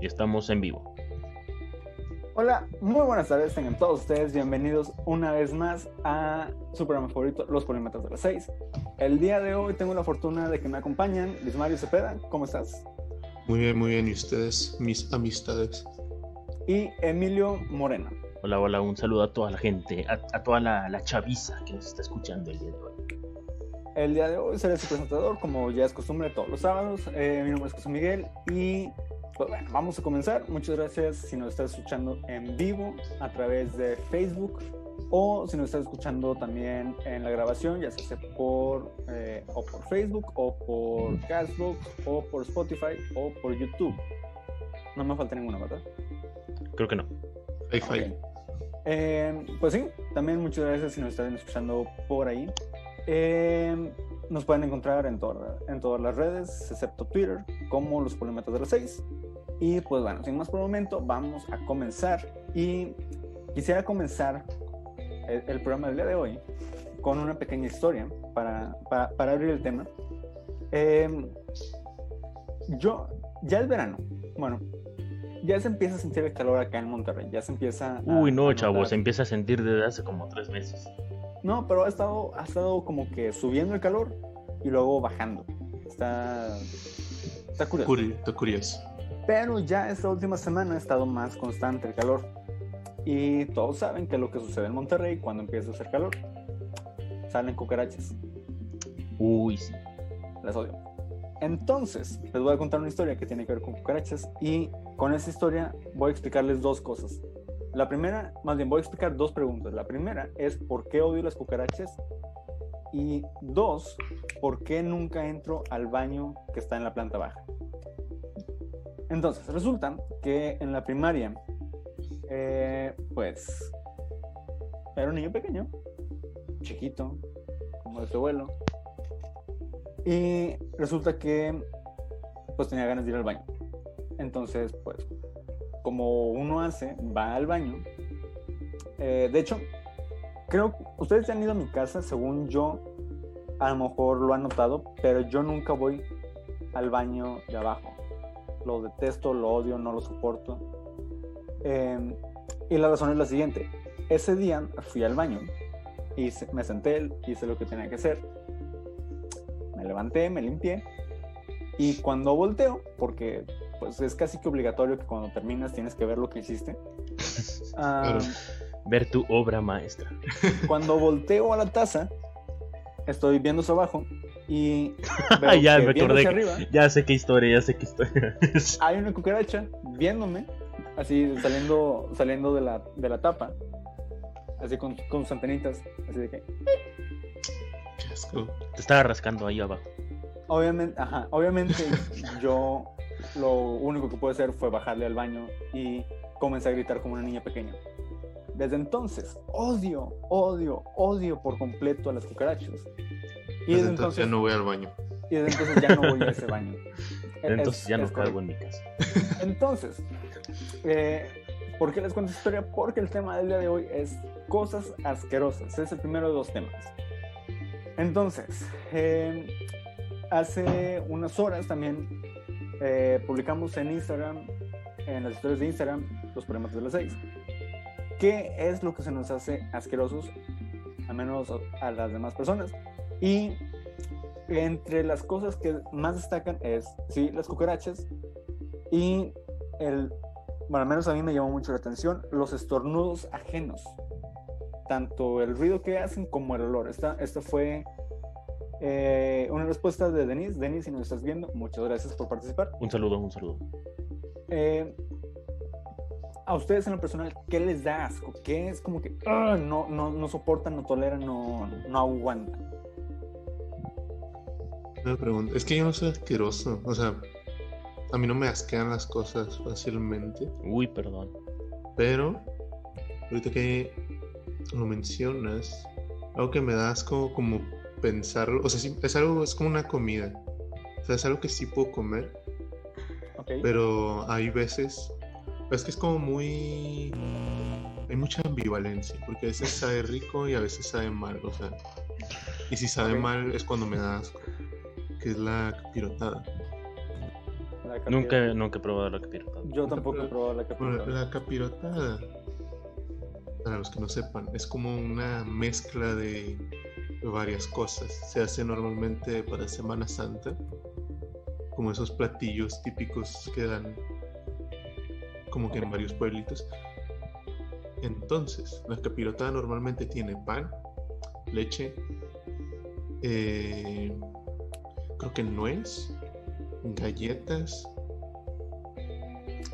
y estamos en vivo. Hola, muy buenas tardes, tengan todos ustedes bienvenidos una vez más a su programa favorito, Los Polímetros de las 6. El día de hoy tengo la fortuna de que me acompañan Luis Mario Cepeda, ¿cómo estás? Muy bien, muy bien, ¿y ustedes, mis amistades? Y Emilio Moreno. Hola, hola, un saludo a toda la gente, a, toda la, la, chaviza que nos está escuchando el día de hoy. El día de hoy seré su presentador, como ya es costumbre todos los sábados. Eh, mi nombre es José Miguel y pues bueno, vamos a comenzar. Muchas gracias si nos estás escuchando en vivo a través de Facebook o si nos estás escuchando también en la grabación, ya sea por, eh, o por Facebook o por Castbox o por Spotify o por YouTube. No me falta ninguna, ¿verdad? Creo que no. Eh, pues sí, también muchas gracias si nos están escuchando por ahí. Eh, nos pueden encontrar en, en todas las redes, excepto Twitter, como los Polímetros de las 6. Y pues bueno, sin más por el momento, vamos a comenzar. Y quisiera comenzar el, programa del día de hoy con una pequeña historia para, para, abrir el tema. Em, yo, ya es verano. Bueno, ya se empieza a sentir el calor acá en Monterrey. Ya se empieza. Uy, no, chavo, se empieza a sentir desde hace como tres meses. No, pero ha estado, ha estado como que subiendo el calor y luego bajando. Está, está curioso. está curioso. Pero ya esta última semana ha estado más constante el calor. Y todos saben que lo que sucede en Monterrey cuando empieza a hacer calor. Salen cucarachas. Uy, sí. Las odio. Entonces, les voy a contar una historia que tiene que ver con cucarachas y con esa historia voy a explicarles dos cosas. La primera, más bien voy a explicar dos preguntas. La primera es por qué odio las cucarachas y dos, por qué nunca entro al baño que está en la planta baja. Entonces, resulta que en la primaria, eh, pues, era un niño pequeño, chiquito, como de su abuelo, y resulta que, pues, tenía ganas de ir al baño. Entonces, pues, como uno hace, va al baño. Eh, de hecho, creo, ustedes ya han ido a mi casa, según yo, a lo mejor lo han notado, pero yo nunca voy al baño de abajo lo detesto, lo odio, no lo soporto. Em, y la razón es la siguiente. Ese día fui al baño y me senté, hice lo que tenía que hacer. Me levanté, me limpié y cuando volteo, porque pues es casi que obligatorio que cuando terminas tienes que ver lo que hiciste. Ver tu obra maestra. Cuando volteo a la taza, estoy viendo su abajo y ya me acordé. ya sé qué historia, ya sé qué historia. hay una cucaracha viéndome, así saliendo, saliendo de la, de la tapa, así con, con sus antenitas, así de que. Te estaba rascando ahí abajo. Obviamente, ajá, obviamente yo lo único que pude hacer fue bajarle al baño y comencé a gritar como una niña pequeña. Desde entonces, odio, odio, odio por completo a las cucarachas. Y desde entonces, ya no voy al baño. Y desde entonces ya no voy a ese baño. entonces ya no cago en mi casa. Entonces, eh, ¿por qué les cuento esta historia? Porque el tema del día de hoy es cosas asquerosas. Es el primero de dos temas. Entonces, eh, hace unas horas también eh, publicamos en Instagram, en las historias de Instagram, los problemas de las seis. ¿Qué es lo que se nos hace asquerosos, al menos a las demás personas? Y entre las cosas que más destacan es, sí, las cucarachas y el, bueno, al menos a mí me llamó mucho la atención, los estornudos ajenos. Tanto el ruido que hacen como el olor. Esta, esta fue eh, una respuesta de Denise. Denise, si nos estás viendo, muchas gracias por participar. Un saludo, un saludo. Eh, a ustedes en lo personal, ¿qué les da asco? ¿Qué es como que no, no, no soportan, no toleran, no, no aguantan? pregunta. Es que yo no soy asqueroso. O sea, a mí no me asquean las cosas fácilmente. Uy, perdón. Pero, ahorita que lo mencionas, algo que me da asco como pensarlo. O sea, es algo, es como una comida. O sea, es algo que sí puedo comer. Pero hay veces. Es que es como muy. Hay mucha ambivalencia. Porque a veces sabe rico y a veces sabe mal. O sea. Y si sabe mal es cuando me da asco que es la pirotada. La capirota. Nunca, nunca he probado la capirota. Yo tampoco he probado la Bueno, capirota. la capirota, para los que no sepan, es como una mezcla de varias cosas. Se hace normalmente para Semana Santa, como esos platillos típicos que dan como que en varios pueblitos. Entonces, la capirota normalmente tiene pan, leche, eh, creo que nuez, galletas.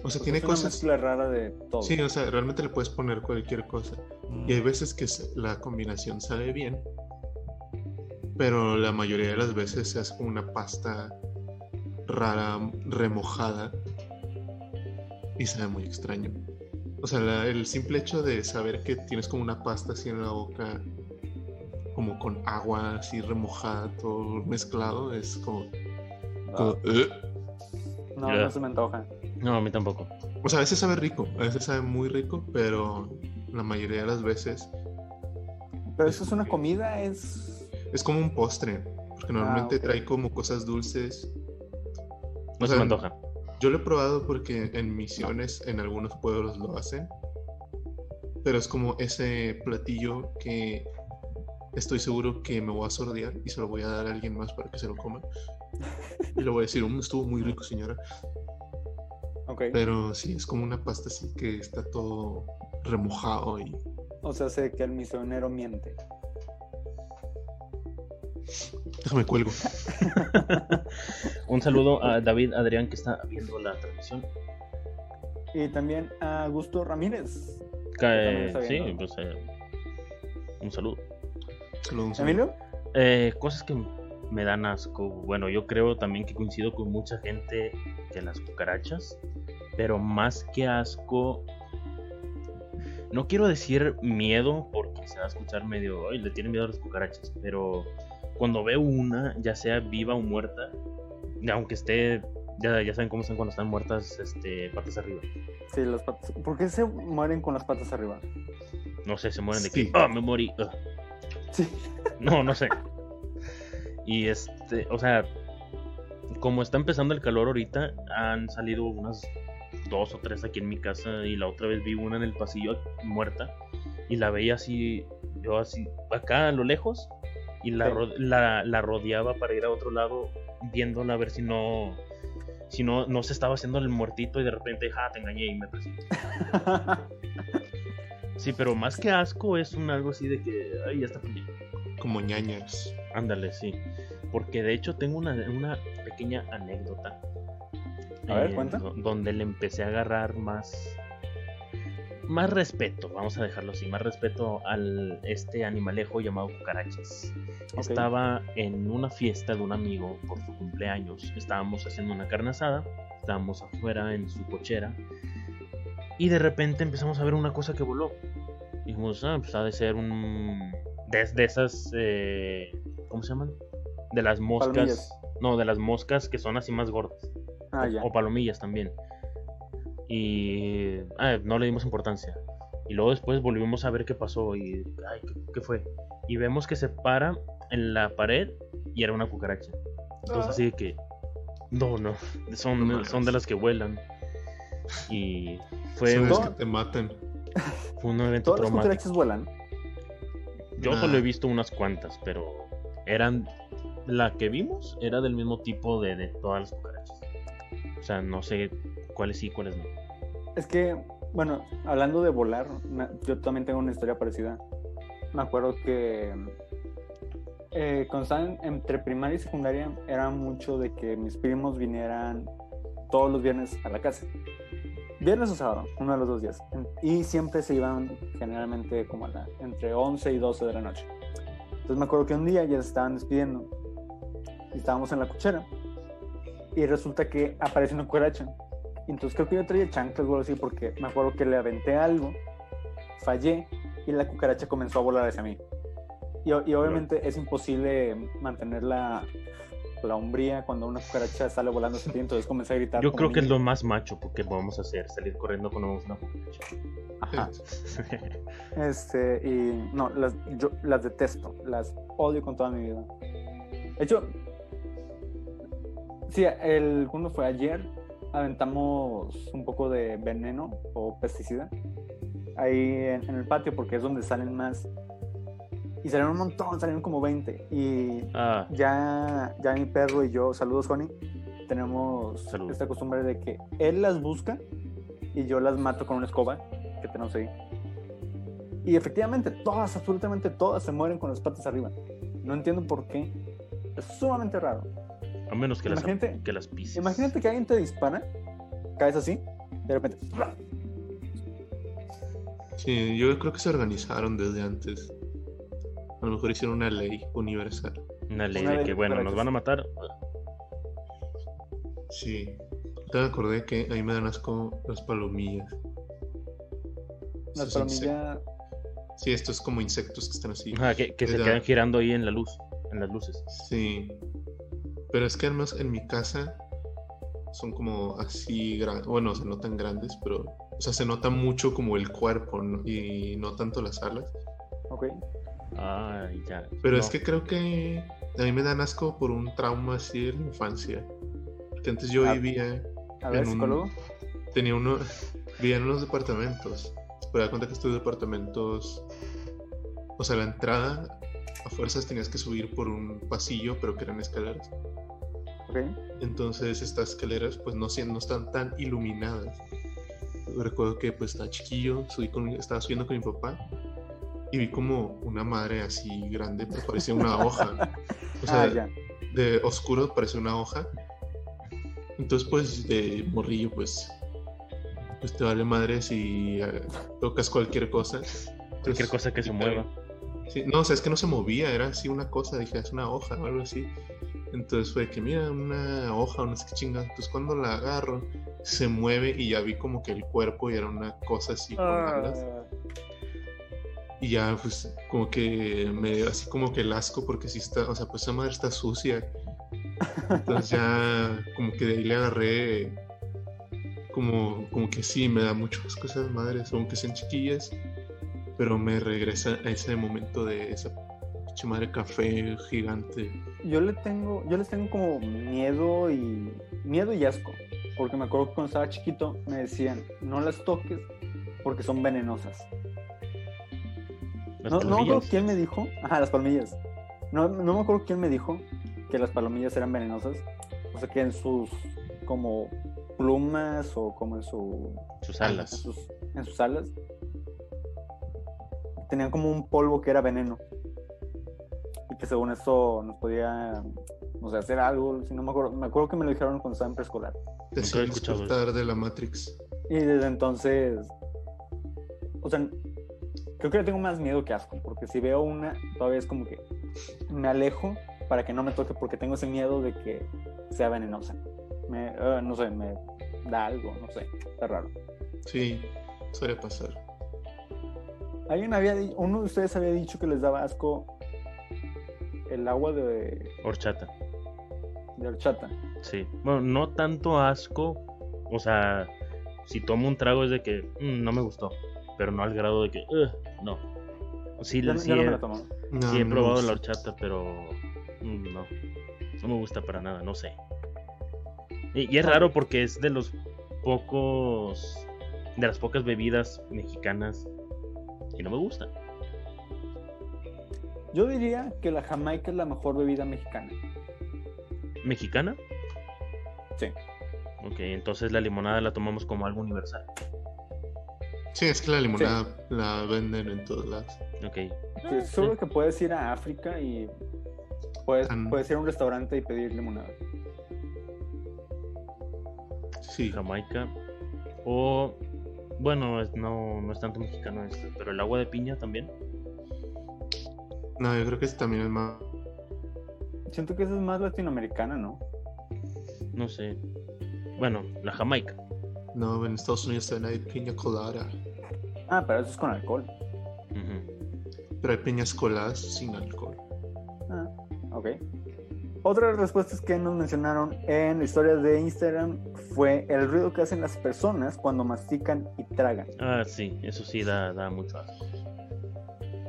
O sea, tiene es una cosas. mezcla rara de todo. Sí, o sea, realmente le puedes poner cualquier cosa. Y hay veces que la combinación sale bien, pero la mayoría de las veces se hace como una pasta rara, remojada, y sabe muy extraño. O sea, la- el simple hecho de saber que tienes como una pasta así en la boca, como con agua así remojada, todo mezclado, es como... como, Ah, "Ugh". no, Ya. no se me antoja. No, a mí tampoco. O sea, a veces sabe rico, a veces sabe muy rico, pero la mayoría de las veces Pero eso es una comida, es. es como un postre, porque normalmente Ah, ok. trae como cosas dulces. No O se me antoja. Yo lo he probado porque en misiones en algunos pueblos lo hacen, pero es como ese platillo que estoy seguro que me voy a sordear y se lo voy a dar a alguien más para que se lo coma. Y le voy a decir, "Mm, estuvo muy rico, señora. Ok. Pero sí, es como una pasta así que está todo remojado y O sea, sé que el misionero miente. Déjame cuelgo. Un saludo a David Adrián que está viendo la transmisión. Y también a Augusto Ramírez. Que- sí, pues eh, un saludo. Solo un saludo. ¿Emilio? Eh, cosas que me dan asco. Bueno, yo creo también que coincido con mucha gente que las cucarachas, pero más que asco, no quiero decir miedo porque se va a escuchar medio, ay, le tiene miedo a las cucarachas, pero cuando veo una, ya sea viva o muerta, aunque esté, ya, ya saben cómo están cuando están muertas, este, patas arriba. Sí, las patas. ¿Por qué se mueren con las patas arriba? No sé, se mueren de Sí. que, ah, me morí. ah". Sí. No, no sé. Y este, o sea, como está empezando el calor ahorita, han salido unas dos o tres aquí en mi casa y la otra vez vi una en el pasillo muerta y la veía así, yo así, acá a lo lejos y la, Sí. ro- la, la rodeaba para ir a otro lado viéndola a ver si no, si no, no se estaba haciendo el muertito y de repente, ja, te engañé y me persigue. Sí, pero más que asco es un algo así de que, ay, ya está. Como ñañas. Ándale, sí. Porque de hecho tengo una, una pequeña anécdota. A ver, eh, cuenta. do- Donde le empecé a agarrar más. Más respeto, vamos a dejarlo así, más respeto al este animalejo llamado cucarachas. Ok. Estaba en una fiesta de un amigo por su cumpleaños. Estábamos haciendo una carne asada, estábamos afuera en su cochera. Y de repente empezamos a ver una cosa que voló. Dijimos, ah, pues ha de ser un. De, de esas. eh, ¿Cómo se llaman? De las moscas. No, de las moscas que son así más gordas. ah, o, ya. o palomillas también. Y. Ah, no le dimos importancia. Y luego después volvimos a ver qué pasó. Y. Ay, ¿qué, qué fue? Y vemos que se para en la pared y era una cucaracha. Entonces, Ah. así de que. No, no. Son, No son de las que vuelan. Y. Fue un- que te matan. fue un evento Todas las cucarachas vuelan. Yo Nah. solo he visto unas cuantas, pero eran. La que vimos era del mismo tipo de, de todas las cucarachas. O sea, no sé cuáles sí, cuáles no. Es que, bueno, hablando de volar, yo también tengo una historia parecida. Me acuerdo que eh, cuando estaba en- entre primaria y secundaria era mucho de que mis primos vinieran todos los viernes a la casa. Viernes o sábado, uno de los dos días. Y siempre se iban generalmente como a la, entre 11 y 12 de la noche. Entonces me acuerdo que un día ya se estaban despidiendo. Y estábamos en la cochera. Y resulta que aparece una cucaracha. Entonces creo que yo traía chanclas o algo así porque me acuerdo que le aventé algo, fallé y la cucaracha comenzó a volar hacia mí. Y, y obviamente es imposible mantener la, la hombría cuando una cucaracha sale volando hacia ti, entonces comencé a gritar. Yo creo que es niño. lo más macho que podemos hacer, salir corriendo cuando vemos una cucaracha. Ajá. Este, y no, las, yo las detesto, las odio con toda mi vida. De hecho, sí, el, ¿cuándo fue? Ayer aventamos un poco de veneno o pesticida ahí en, en el patio porque es donde salen más. Y salieron un montón, salieron como 20. Y Ah, ya, ya mi perro y yo, saludos Honey, tenemos Saludos. esta costumbre de que él las busca y yo las mato con una escoba que tenemos ahí. Y efectivamente, todas, absolutamente todas se mueren con las patas arriba. No entiendo por qué. Es sumamente raro. A menos que las, Imagínate- que las pises. Imagínate que alguien te dispara, caes así, de repente. Sí, yo creo que se organizaron desde antes. A lo mejor hicieron una ley universal. Una ley Una de ley que, bueno, nos van a matar. Sí. Te me acordé que a mí me dan asco las palomillas. Las Esos palomillas. Sí, estos como insectos que están así. Ajá, que, que se quedan girando ahí en la luz, en las luces. Sí. Pero es que además en mi casa son como así grandes. Bueno, se notan grandes, pero. O sea, se nota mucho como el cuerpo ¿no? y no tanto las alas. Ok. Ay, ya. Pero es que creo que a mí me dan asco por un trauma así de la infancia. Porque antes yo Ah. vivía, A ver, En un- psicólogo. tenía uno, vivía en unos departamentos. Pero da cuenta que estos departamentos, o sea, la entrada a fuerzas tenías que subir por un pasillo, pero que eran escaleras. Entonces estas escaleras pues no, no están tan iluminadas. Recuerdo que pues estaba chiquillo, subí con, estaba subiendo con mi papá y vi como una madre así grande, pues parecía una hoja. O sea, ah, ya. de oscuro parecía una hoja. Entonces pues de morrillo pues pues te vale madre si eh, tocas cualquier cosa. Cualquier cosa que se mueva. Sí, no, o sea, es que no se movía, era así una cosa, dije, es una hoja o algo así. Entonces fue que, mira, una hoja, no sé qué chinga. Entonces cuando la agarro, se mueve y ya vi como que el cuerpo y era una cosa así con alas. Ah, Y ya, pues, como que me dio así como que el asco porque sí está, o sea, pues esa madre está sucia. Entonces ya, como que de ahí le agarré, como, como que sí, me da mucho asco esas madres, aunque sean chiquillas, pero me regresa a ese momento de esa pinche madre café gigante. yo le tengo, yo les tengo como miedo y miedo y asco, porque me acuerdo que cuando estaba chiquito me decían no las toques porque son venenosas. Las No, no me acuerdo quién me dijo, ajá, las palomillas. No, no me acuerdo quién me dijo que las palomillas eran venenosas, o sea que en sus como plumas o como en su Sus en alas. sus, en sus alas tenían como un polvo que era veneno. Y que según eso nos podía no sé hacer algo si no me acuerdo me acuerdo que me lo dijeron cuando estaba en preescolar. Despertar de la Matrix. y desde entonces o sea creo que le tengo más miedo que asco porque si veo una todavía es como que me alejo para que no me toque porque tengo ese miedo de que sea venenosa. Me, eh, no sé me da algo no sé está raro. Sí, suele pasar. Alguien había uno de ustedes había dicho que les daba asco el agua de, Horchata. de horchata. Sí. Bueno, no tanto asco. O sea, si tomo un trago es de que "Mm, no me gustó. Pero no al grado de que, "Ugh", no. Sí, no- sí no he, me la tomo. No, sí he no probado la horchata, pero mm, no. No me gusta para nada, no sé. Y, y es raro porque es de los pocos. De las pocas bebidas mexicanas no me gusta. Yo diría que la jamaica es la mejor bebida mexicana. ¿Mexicana? Sí. Ok, entonces la limonada la tomamos como algo universal. Sí, es que la limonada la venden en todos lados. Ok. Sí, seguro que puedes ir a África y puedes, puedes ir a un restaurante y pedir limonada. Sí, Jamaica. O, bueno, es- no, no es tanto mexicano esto, pero el agua de piña también. no, yo creo que ese también es más. Siento que esa es más latinoamericana, ¿no? No sé. Bueno, la Jamaica. No, en Estados Unidos también hay piña colada. Ah, pero eso es con alcohol. Pero hay piñas coladas sin alcohol. Ah, ok. Otra de las respuestas que nos mencionaron en historias de Instagram fue el ruido que hacen las personas cuando mastican y tragan. Ah, sí, eso sí da, da mucho asco.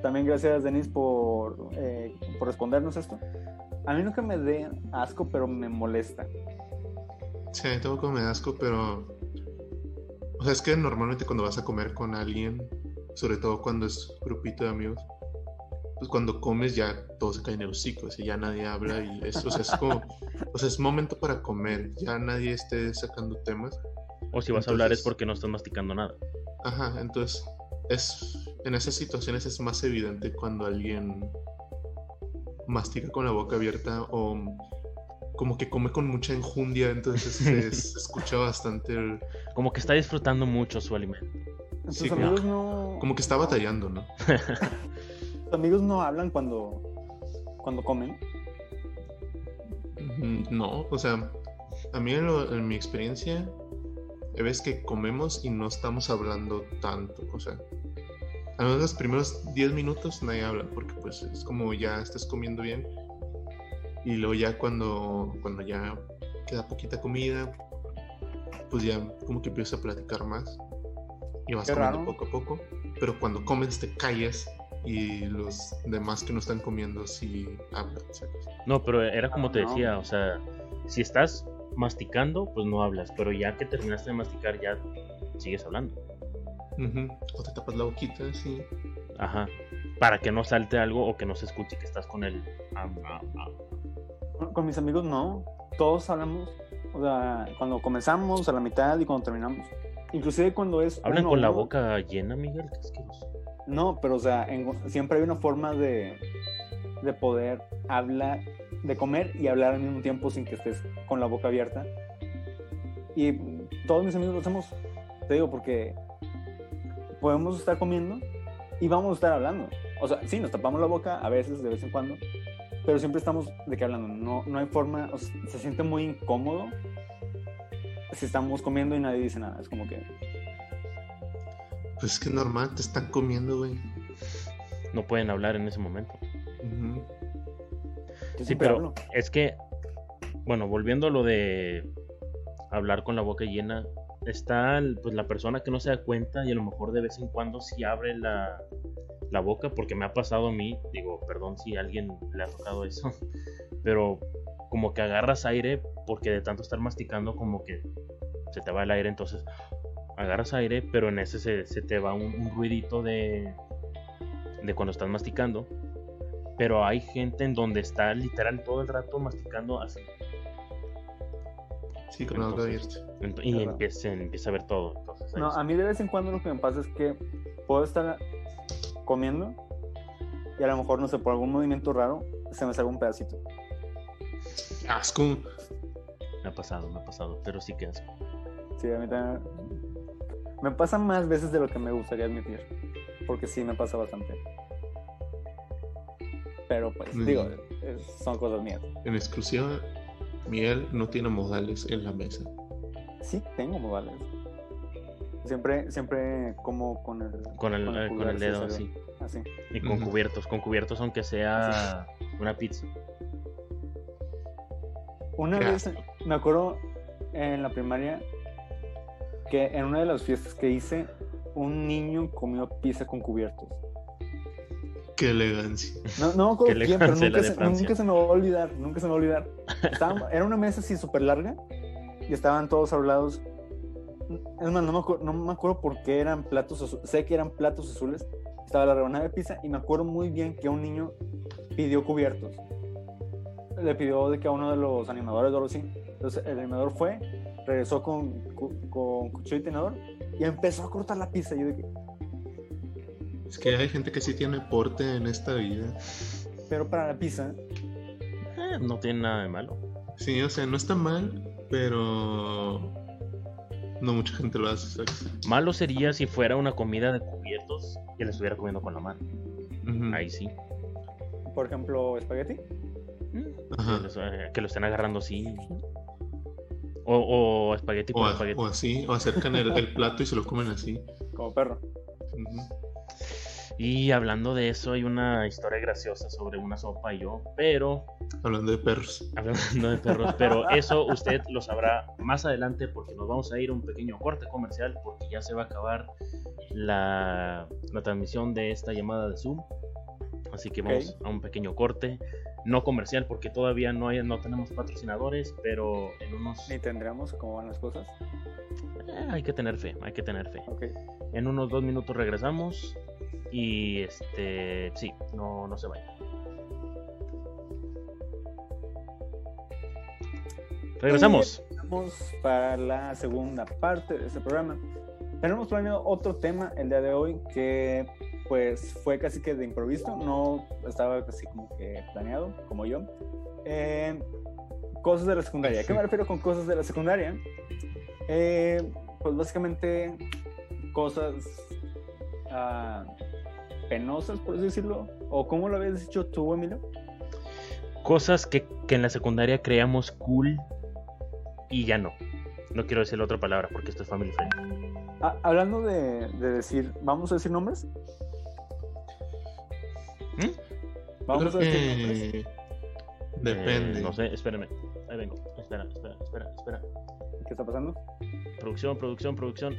También gracias, Denise, por, eh, por respondernos esto. A mí nunca me dé asco, pero me molesta. Sí, a mí tampoco me da asco, pero. O sea, es que normalmente cuando vas a comer con alguien, sobre todo cuando es grupito de amigos, pues cuando comes ya todos se caen en el hocico, y ya nadie habla y eso, o sea, es como. O sea, es momento para comer, ya nadie esté sacando temas. O si vas a hablar es porque no estás masticando nada. Ajá, entonces es en esas situaciones es más evidente cuando alguien mastica con la boca abierta o como que come con mucha enjundia, entonces se, se escucha bastante el- Como que está disfrutando mucho su alimento. Sí, como- no. como que está batallando, ¿no? Amigos no hablan cuando. cuando comen. Mm, No, o sea, a mí en, lo- en mi experiencia ves que comemos y no estamos hablando tanto, o sea, a menos los primeros 10 minutos nadie habla porque pues es como ya estás comiendo bien y luego ya cuando, cuando ya queda poquita comida, pues ya como que empiezas a platicar más y vas Qué comiendo raro. poco a poco, pero cuando comes te callas y los demás que no están comiendo sí hablan, ¿sabes? No, pero era como Ah, te no. decía, o sea, si estás masticando, pues no hablas, pero ya que terminaste de masticar, ya sigues hablando. Ujú, O te tapas la boquita, sí. Ajá. Para que no salte algo o que no se escuche que estás con el... Con, mis amigos no. Todos hablamos. O sea, cuando comenzamos, a la mitad y cuando terminamos. Inclusive cuando es. Hablan uno con la uno, boca llena, Miguel, qué asqueroso. No, pero o sea, siempre hay una forma de, de poder hablar, de comer y hablar al mismo tiempo sin que estés con la boca abierta. Y todos mis amigos lo hacemos, te digo, porque podemos estar comiendo y vamos a estar hablando. O sea, sí, nos tapamos la boca a veces, de vez en cuando, pero siempre estamos de qué hablando. No, no hay forma, se siente muy incómodo si estamos comiendo y nadie dice nada. Es como que, Pues es que normal, te están comiendo, güey. No pueden hablar en ese momento. Sí, pero hablo. es que, bueno, volviendo a lo de hablar con la boca llena, está pues la persona que no se da cuenta y a lo mejor de vez en cuando sí abre la, la boca, porque me ha pasado a mí, digo, perdón si a alguien le ha tocado eso, pero como que agarras aire porque de tanto estar masticando como que se te va el aire, entonces agarras aire, pero en ese se, se te va un, un ruidito de, de cuando estás masticando. Pero hay gente en donde está literal todo el rato masticando así. Sí, con la boca Entonces, abierta. ent- y Claro. empieza, empieza a ver todo. Entonces, No, a mí de vez en cuando lo que me pasa es que puedo estar comiendo y a lo mejor, no sé, por algún movimiento raro, se me sale un pedacito. Asco. Me ha pasado, me ha pasado. Pero sí que asco. Sí, a mí también. Me pasa más veces de lo que me gustaría admitir. Porque sí me pasa bastante. Pero pues, Mm. digo, es- son cosas mías. En exclusiva, Miguel no tiene modales en la mesa. Sí tengo modales. Siempre, siempre como con el, Con el, eh, con el sí, dedo así. Y con cubiertos. Con cubiertos aunque sea una pizza. Una Qué vez me acuerdo en la primaria que en una de las fiestas que hice, un niño comió pizza con cubiertos. Qué elegancia. No, no quién, pero nunca de se, Francia. nunca se me va a olvidar, nunca se me va a olvidar. Era una mesa así súper larga y estaban todos hablados. Es más, no me, acuerdo, no me acuerdo por qué eran platos azules. Sé que eran platos azules. Estaba la rebanada de pizza y me acuerdo muy bien que un niño pidió cubiertos. Le pidió de que a uno de los animadores o algo así. Entonces el animador fue, regresó con, con cuchillo y tenedor y empezó a cortar la pizza. Y yo dije, Es que hay gente que sí tiene porte en esta vida. pero para la pizza, Eh, no tiene nada de malo. Sí, o sea, no está mal, pero no mucha gente lo hace, ¿sabes? Malo sería si fuera una comida de cubiertos y la estuviera comiendo con la mano. Ahí sí. por ejemplo, espagueti. Ajá. Que, los, eh, que lo estén agarrando así. O, o espagueti O, a- espagueti. o así, o acercan el, el plato y se lo comen así. Como perro. Y hablando de eso, hay una historia graciosa sobre una sopa y yo, pero Hablando de perros. hablando de perros, pero eso usted lo sabrá más adelante porque nos vamos a ir a un pequeño corte comercial porque ya se va a acabar la, la transmisión de esta llamada de Zoom. Así que vamos a un pequeño corte. no comercial porque todavía no, hay, no tenemos patrocinadores, pero en unos... Ni tendremos cómo van las cosas. eh, hay que tener fe, hay que tener fe. Ok. En unos dos minutos regresamos y este, sí, no, no se vayan. Regresamos. Vamos para la segunda parte de este programa. Tenemos planeado otro tema el día de hoy que pues fue casi que de improviso, no estaba casi como que planeado, como yo. Eh, cosas de la secundaria. ¿A qué me refiero con cosas de la secundaria? Eh, pues básicamente cosas ah, penosas, por así decirlo. ¿O cómo lo habías dicho tú, Emilio? Cosas que, que en la secundaria creíamos cool y ya no. No quiero decir la otra palabra porque esto es family friendly. Ah, hablando de, de decir, ¿vamos a decir nombres? ¿Mm? Vamos a que depende. Eh, no sé, espérenme. Ahí vengo. Espera, espera, espera, espera. ¿Qué está pasando? Producción, producción, producción.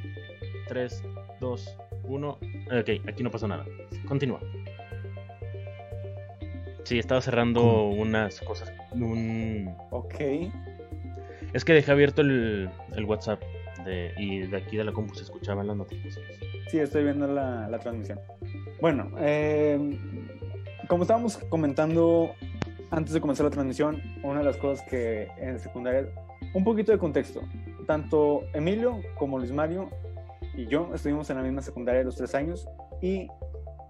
3, 2, 1. Ok, aquí no pasó nada. Continúa. Sí, estaba cerrando ¿Cómo? unas cosas. Un... Ok. Es que dejé abierto el, el WhatsApp de, y de aquí de la compu se escuchaban las notificaciones. Sí, estoy viendo la, la transmisión. Bueno, eh, como estábamos comentando antes de comenzar la transmisión, una de las cosas que en secundaria, un poquito de contexto. Tanto Emilio como Luis Mario y yo estuvimos en la misma secundaria los tres años y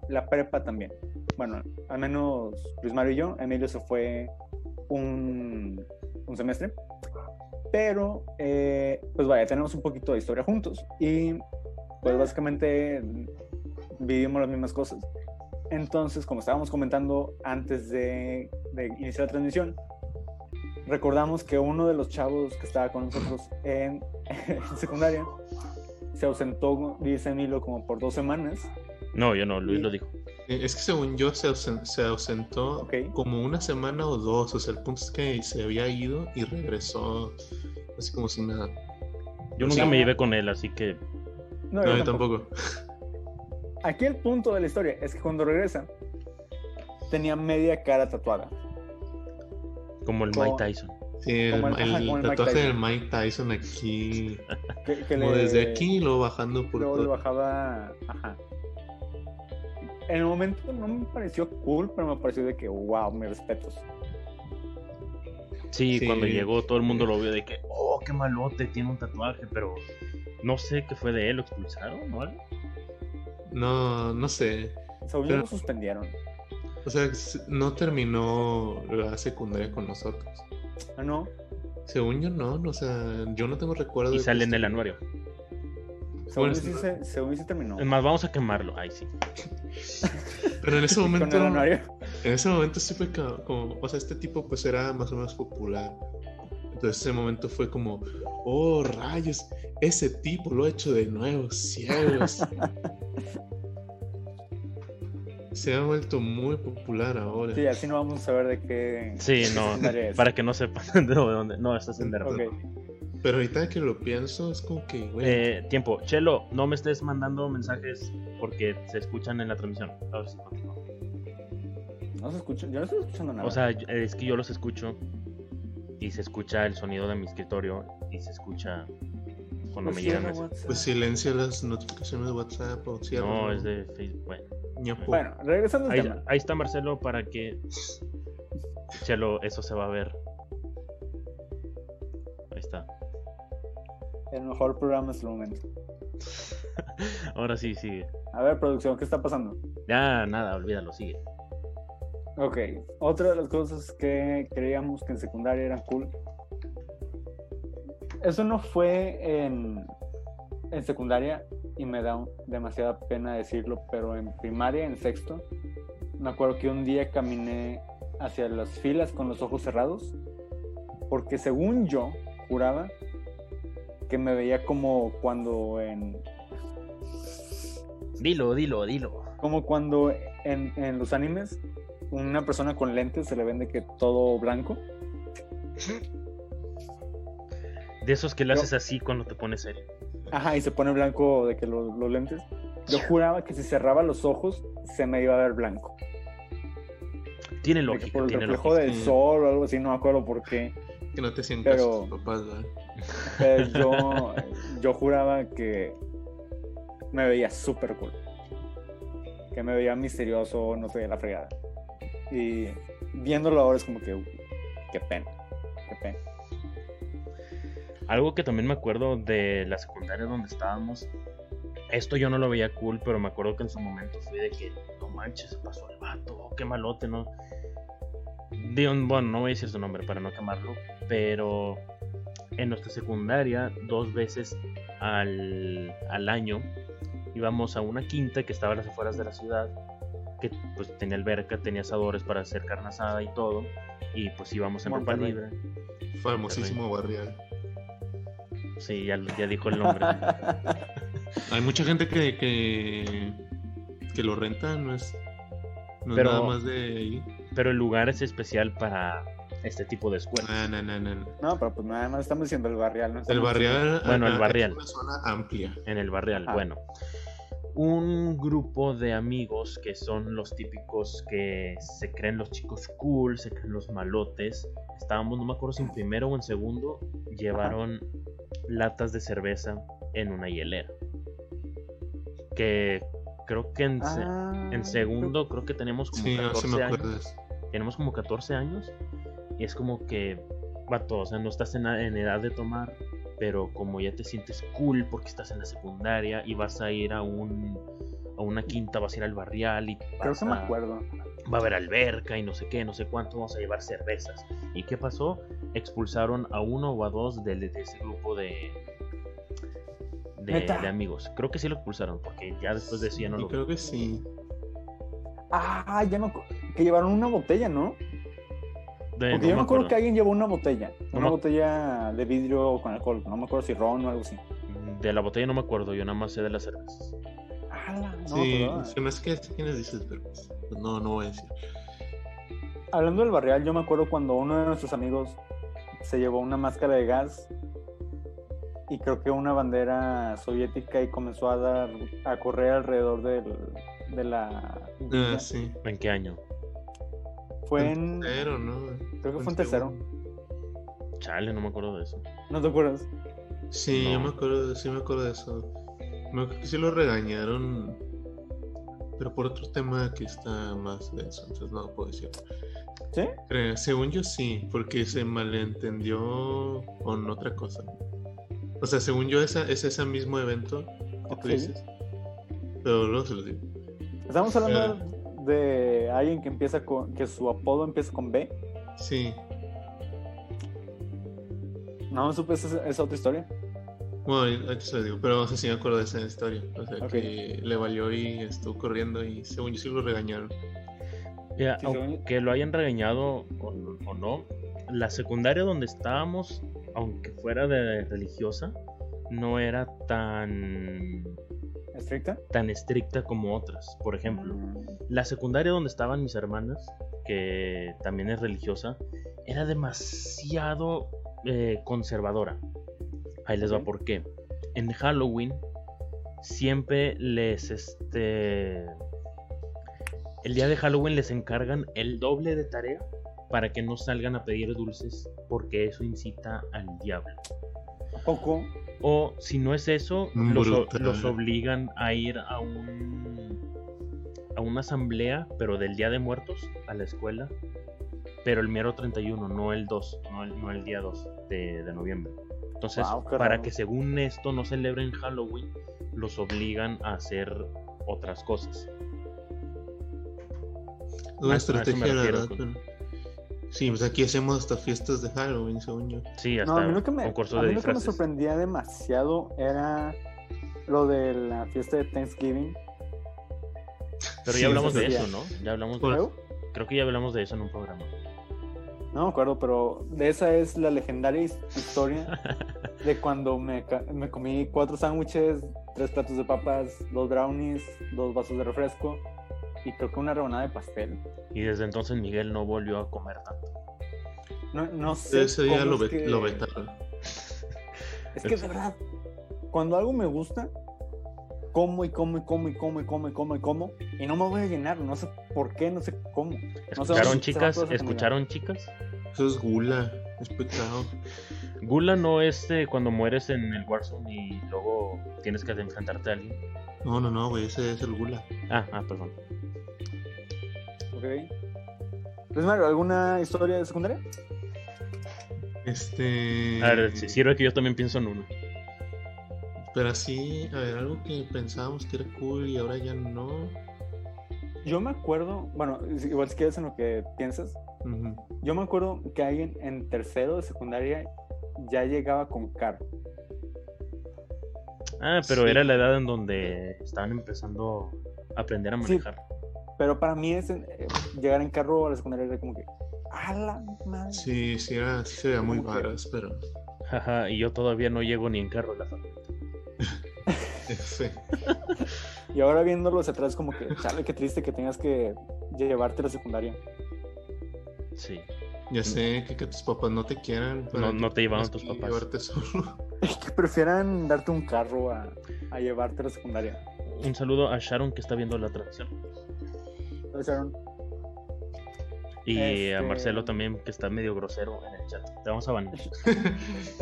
la prepa también. Bueno, al menos Luis Mario y yo, Emilio se fue un, un semestre. Pero, eh, pues vaya, tenemos un poquito de historia juntos y pues básicamente vivimos las mismas cosas. Entonces, como estábamos comentando antes de, de iniciar la transmisión, recordamos que uno de los chavos que estaba con nosotros en, en secundaria se ausentó, dice Emilio, como por dos semanas. No, yo no, Luis Y- lo dijo. Eh, Es que según yo se, ausen- se ausentó como una semana o dos. O sea, el punto es que se había ido y regresó así como si nada. Yo nunca Sí. me llevé con él, así que No, No, yo yo tampoco. Aquí el punto de la historia es que cuando regresa tenía media cara tatuada. como el Como- Mike Tyson. Sí, el, Como el- el ajá, como el Mike tatuaje del. Mike Tyson aquí. Que, que Como le- desde aquí y luego bajando por luego le todo. bajaba. Ajá. En el momento no me pareció cool, pero me pareció de que, wow, mis respetos. Sí, Sí. cuando llegó todo el mundo lo vio de que, oh, qué malote, tiene un tatuaje, pero no sé qué fue de él, lo expulsaron o algo. No, no sé. Según Pero- lo suspendieron. O sea, no terminó la secundaria con nosotros. Ah, no. Según yo no, no, o sea, yo no tengo recuerdo Y de sale que en el estu- anuario. Según Bueno, yo sí, se, según sí terminó. Es más, vamos a quemarlo. Ay, sí. Pero en ese Con momento, el anuario. en ese momento sí fue ca- como, o sea, este tipo pues era más o menos popular. Entonces ese momento fue como, oh rayos, ese tipo lo ha hecho de nuevo, cielos. Se ha vuelto muy popular ahora. Sí, así no vamos a saber de qué. Sí, no, para que no sepan de dónde. No, estás en Derby. Ok. Pero ahorita que lo pienso, es como que, güey, Eh, tiempo, Chelo, no me estés mandando mensajes porque se escuchan en la transmisión. A ver si continúa. No se escucha. Yo no estoy escuchando nada. O sea, es que yo los escucho y se escucha el sonido de mi escritorio y se escucha cuando Pues me llegan mensajes. Pues silencia las notificaciones de WhatsApp o cierra. No, es de Facebook. Bueno, Bueno, regresando al ahí, tema. ahí está Marcelo para que Chelo, eso se va a ver. Ahí está. El mejor programa hasta el momento. Ahora sí, sigue. A ver, producción, ¿qué está pasando? Ya, nada, olvídalo, sigue. Ok, otra de las cosas que creíamos que en secundaria eran cool. Eso no fue en, en secundaria y me da un- demasiada pena decirlo, pero en primaria, en sexto, me acuerdo que un día caminé hacia las filas con los ojos cerrados, porque según yo juraba que me veía como cuando en, Dilo, dilo, dilo. como cuando en, en los animes una persona con lentes se le vende que todo blanco. De esos que le Yo- haces así cuando te pones serio. Ajá, y se pone blanco de que lo- los lentes. Yo juraba que si cerraba los ojos se me iba a ver blanco. Tiene lógica, por el tiene reflejo lógica. del sol o algo así, no me acuerdo por qué. Que no te hacían Pero- tus papás, ¿verdad? Pero yo, yo juraba que me veía súper cool. Que me veía misterioso, no sé, la fregada. Y viéndolo ahora es como que, qué pena, qué pena. Algo que también me acuerdo de la secundaria donde estábamos. Esto yo no lo veía cool, pero me acuerdo que en su momento fue de que no manches, se pasó el vato, oh, qué malote, ¿no? Digo, bueno, no voy a decir su nombre para no quemarlo, pero en nuestra secundaria, dos veces al, al año, íbamos a una quinta que estaba a las afueras de la ciudad, que pues tenía alberca, tenía asadores para hacer carne asada y todo, y pues íbamos en ropa libre. Famosísimo barrial. Sí, ya, ya dijo el nombre. Hay mucha gente que, que, que lo renta, no es, no es Pero- nada más de ahí. pero el lugar es especial para este tipo de escuelas. Ah, no, no, no, no. No, pero pues nada más estamos diciendo el barrial. No El estamos barrial. Bueno, el ah, barrial. Es una zona amplia. En el barrial, Ah. bueno. Un grupo de amigos que son los típicos que se creen los chicos cool, se creen los malotes. Estábamos, no me acuerdo si en primero o en segundo, llevaron latas de cerveza en una hielera. Que creo que en, se- Ah, en segundo creo que tenemos como Sí, no, 14 sí me años. tenemos como 14 años y es como que, vato, o sea, no estás en, en edad de tomar, pero como ya te sientes cool porque estás en la secundaria y vas a ir a un a una quinta, vas a ir al barrial y Creo que me acuerdo. Va a haber alberca y no sé qué, no sé cuánto, vamos a llevar cervezas. ¿Y qué pasó? Expulsaron a uno o a dos de, de ese grupo de, de, amigos. Creo que sí lo expulsaron porque ya después de eso ya no Y lo creo que sí. Ah, ya me acuerdo. Que llevaron una botella, ¿no? de- Porque no yo me acuerdo acuerdo. que alguien llevó una botella. No Una me- botella de vidrio con alcohol. No me acuerdo si ron o algo así. De la botella no me acuerdo, yo nada más sé de las cervezas. ¡Hala! No, sí, pero- se me hace que sé quiénes dices, pero pues, no, no voy a decir. Hablando del barrial, yo me acuerdo cuando uno de nuestros amigos se llevó una máscara de gas y creo que una bandera soviética y comenzó a dar a correr alrededor del, de la. Ah, sí. ¿En qué año? Fue en Tercero, ¿no? creo que fue en tercero. Chale, no me acuerdo de eso. ¿No te acuerdas? Sí, No. yo me acuerdo, sí me acuerdo de eso. Me acuerdo que sí lo regañaron, pero por otro tema que está más denso, entonces no lo puedo decir. ¿Sí? Creo- según yo sí, porque se malentendió con otra cosa. O sea, según yo esa, es ese mismo evento que Ok. tú dices. Pero luego se los digo. Estamos hablando de alguien que empieza con que su apodo empieza con B. Sí. No supe esa, esa otra historia. Bueno, ahorita se lo digo, pero o sea, sí me acuerdo de esa historia. O sea, Ok. que le valió y estuvo corriendo y según yo sí lo regañaron. Mira, Sí, aunque lo hayan regañado o, o no, la secundaria donde estábamos, aunque fuera de religiosa, no era tan, ¿Estricta? tan estricta como otras. Por ejemplo, Mm, la secundaria donde estaban mis hermanas, que también es religiosa, era demasiado eh, conservadora. Ahí les va por qué. En Halloween siempre les este el día de Halloween les encargan el doble de tarea para que no salgan a pedir dulces porque eso incita al diablo. ¿A poco? O si no es eso, los, obligan a ir a un a una asamblea, pero del Día de Muertos, a la escuela, pero el mero 31, no el 2, no el, no el día 2 de, de noviembre. Entonces, para raro. que según esto no celebren Halloween, los obligan a hacer otras cosas. Una estrategia, la verdad. con- pero- Sí, pues aquí hacemos hasta fiestas de Halloween, según yo. Sí, hasta No, a mí lo que me, concurso a de mí lo que me sorprendía demasiado era lo de la fiesta de Thanksgiving. Pero Sí, ya hablamos de sería. eso, ¿no? Ya hablamos de eso. Creo que ya hablamos de eso en un programa. No me acuerdo, pero de esa es la legendaria his- historia de cuando me, me comí cuatro sándwiches, tres platos de papas, dos brownies, dos vasos de refresco y creo que una rebanada de pastel. Y desde entonces Miguel no volvió a comer tanto. No, no sé. Ese día lo, es vet- que- lo vetaron. Es que de verdad, cuando algo me gusta, como y como y como y como y como y como y como y no me voy a llenar. No sé por qué, no sé ¿Cómo? No sé ¿Escucharon chicas? ¿Escucharon chicas? Eso es gula, es pecado. Gula no es de cuando mueres en el Warzone y luego tienes que enfrentarte a alguien. No, no, no, güey, ese es el gula. Ah, ah, perdón. Ok. Luis Mario, ¿alguna historia de secundaria? Este. A ver, si sirve que yo también pienso en una. Pero así, a ver, algo que pensábamos que era cool y ahora ya no. Yo me acuerdo, bueno, igual si quieres en lo que piensas, yo me acuerdo que alguien en tercero de secundaria ya llegaba con carro. Ah, pero Sí. era la edad en donde estaban empezando a aprender a Sí. manejar. Pero para mí ese, eh, llegar en carro a la secundaria era como que, ¡a la madre! Sí, sí, era, sí se veía muy varas, pero. Jaja, y yo todavía no llego ni en carro a la facultad. Y ahora viéndolo hacia atrás, como que, chale, qué triste que tengas que llevarte a la secundaria. Sí. Ya sé que, que tus papás no te quieran. pero No- no te llevaron tus papás. Llevarte solo. que prefieran darte un carro a, a llevarte a la secundaria. Un saludo a Sharon que está viendo la transmisión. Entonces, Aaron, Y a Este- Marcelo también que está medio grosero en el chat. Te vamos a banear. Se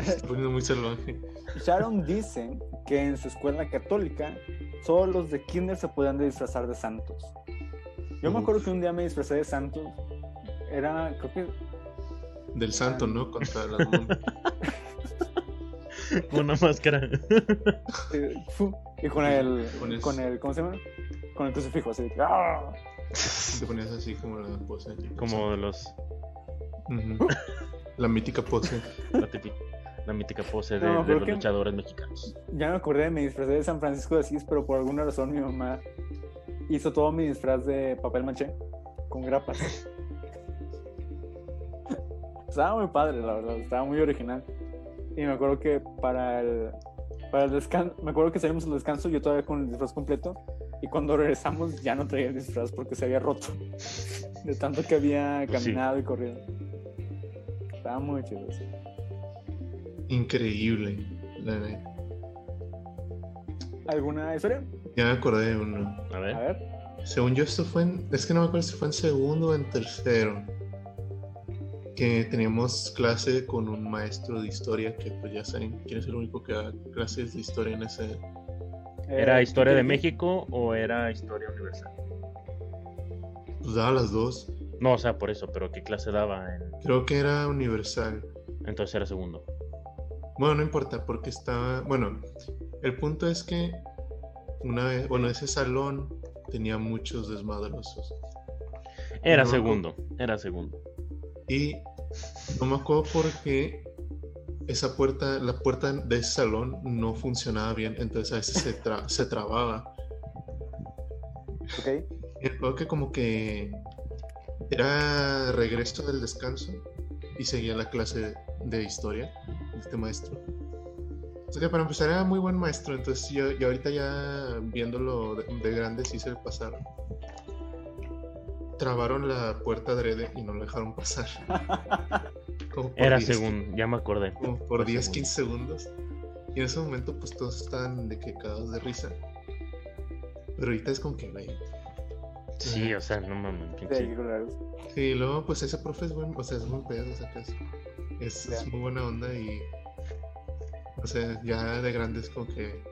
está poniendo muy salvaje. Sharon dice que en su escuela católica solo los de kinder se podían disfrazar de santos. Yo me acuerdo que un día me disfrazé de santos. Era, creo que Del santo, ¿no? Contra las. Una máscara. y con el, Con el- con el, ¿cómo se llama? Con el crucifijo, así ¡ah! Te ponías así como la pose. Como los. La mítica pose. La, típica- la mítica pose de, No, de creo los luchadores mexicanos. Ya me acordé, me disfrazé de San Francisco de Asís, pero por alguna razón mi mamá hizo todo mi disfraz de papel maché con grapas. estaba muy padre, la verdad, estaba muy original. Y me acuerdo que para el, para el descanso, me acuerdo que salimos al descanso yo todavía con el disfraz completo y cuando regresamos ya no traía el disfraz porque se había roto de tanto que había Pues sí. caminado y corrido. Estaba muy chido. eso. Increíble. La neta. ¿Alguna historia? Ya me acordé de uno. A A ver. ver. Según yo, esto fue en. Es que no me acuerdo si fue en segundo o en tercero. Que teníamos clase con un maestro de historia, que pues ya saben quién es el único que da clases de historia en ese. ¿Era Eh, historia de ¿qué- qué- México o era historia universal? Pues daba las dos. No, o sea, por eso, pero ¿qué clase daba? En... Creo que era universal. Entonces era segundo. Bueno, no importa, porque estaba. Bueno, el punto es que una vez. Bueno, ese salón tenía muchos desmadrosos. Era No, segundo, era segundo. Y no me acuerdo por qué esa puerta, la puerta de ese salón no funcionaba bien, entonces a veces se, tra- se trababa. Ok. Y recuerdo que como que era regreso del descanso y seguía la clase de historia este maestro. O sea que para empezar era muy buen maestro, entonces yo, yo ahorita ya viéndolo de, de grande sí se le pasaron. Trabaron la puerta adrede y no lo dejaron pasar. Era 10, segundo, ya me acordé. Como por Fue 10, segundo. 15 segundos. Y en ese momento pues todos estaban de que cagados de risa. Pero ahorita es como que, güey, Sí, o sea, no mames. Sí, luego pues ese profe es buen, o sea, es muy pedo, o sea, que es, es, es muy buena onda y o sea, ya de grande es como que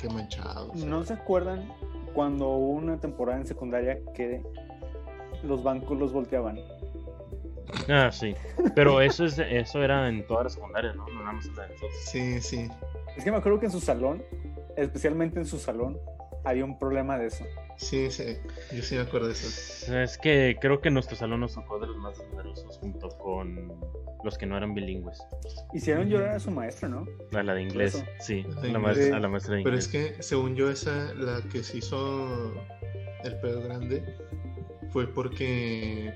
que manchado. o sea. ¿No se acuerdan cuando hubo una temporada en secundaria que los bancos los volteaban? Ah, sí. Pero eso es eso era en todas las secundarias, ¿no? No nada más en la de nosotros. Sí, sí. Es que me acuerdo que en su salón, especialmente en su salón, había un problema de eso. Sí, sí. Yo sí me acuerdo de eso. Es que creo que nuestro salón nos tocó de los más numerosos junto con los que no eran bilingües. Hicieron llorar a su maestro, ¿no? A la de inglés, Eso. sí. La de la inglés. maestra- a la maestra de Pero inglés. es que según yo esa la que se hizo el pedo grande fue porque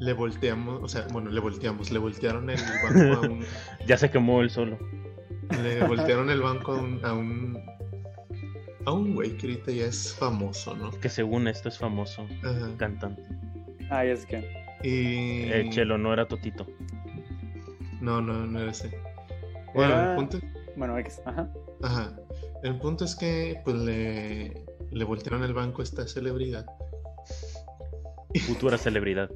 le volteamos, o sea, bueno, le volteamos, le voltearon el banco a un Ya se quemó él solo. Le voltearon el banco a un, a un, a un güey que ahorita ya es famoso, ¿no? Que según esto es famoso Ajá. cantante. Ah, ya sé que. Y... El chelo no era Totito. No, no, no era ese. Bueno, Era- el punto, Bueno, X. Ajá. ajá. El punto es que pues le, le voltearon el banco a esta celebridad. Futura celebridad.